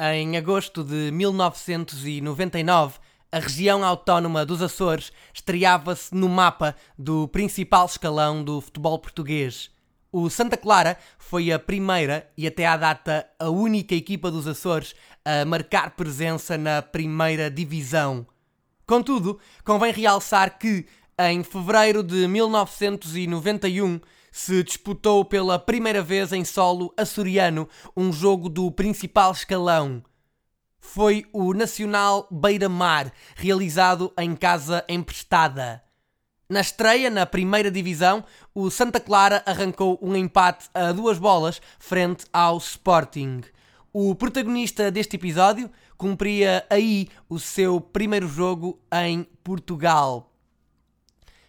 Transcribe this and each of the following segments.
Em agosto de 1999, a região autónoma dos Açores estreava-se no mapa do principal escalão do futebol português. O Santa Clara foi a primeira e até à data a única equipa dos Açores a marcar presença na primeira divisão. Contudo, convém realçar que, em fevereiro de 1991, se disputou pela primeira vez em solo açoriano um jogo do principal escalão. Foi o Nacional Beira-Mar, realizado em casa emprestada. Na estreia na primeira divisão, o Santa Clara arrancou um empate a duas bolas frente ao Sporting. O protagonista deste episódio cumpria aí o seu primeiro jogo em Portugal.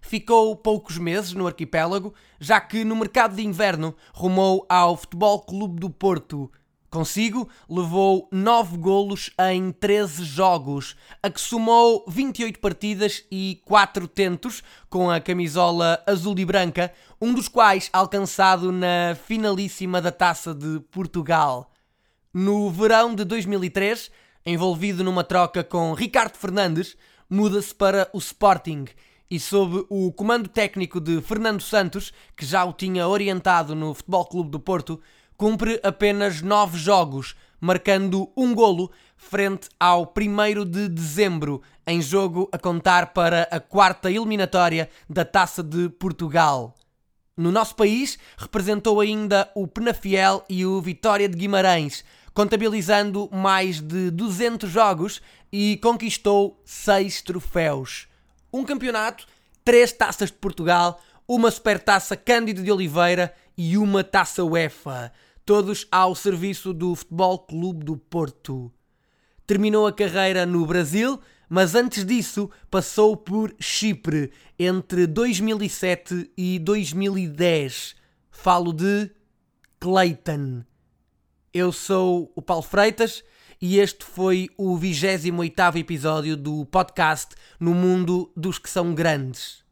Ficou poucos meses no arquipélago, já que no mercado de inverno rumou ao Futebol Clube do Porto. Consigo levou 9 golos em 13 jogos, a que somou 28 partidas e 4 tentos com a camisola azul e branca, um dos quais alcançado na finalíssima da Taça de Portugal. No verão de 2003, envolvido numa troca com Ricardo Fernandes, muda-se para o Sporting e sob o comando técnico de Fernando Santos, que já o tinha orientado no Futebol Clube do Porto, cumpre apenas nove jogos, marcando um golo frente ao 1 de dezembro, em jogo a contar para a quarta eliminatória da Taça de Portugal. No nosso país, representou ainda o Penafiel e o Vitória de Guimarães, contabilizando mais de 200 jogos e conquistou seis troféus um campeonato, três taças de Portugal, uma supertaça Cândido de Oliveira e uma taça UEFA, todos ao serviço do Futebol Clube do Porto. Terminou a carreira no Brasil, mas antes disso passou por Chipre entre 2007 e 2010. Falo de Clayton. Eu sou o Paulo Freitas e este foi o 28 episódio do podcast No Mundo dos que são grandes.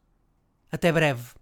Até breve.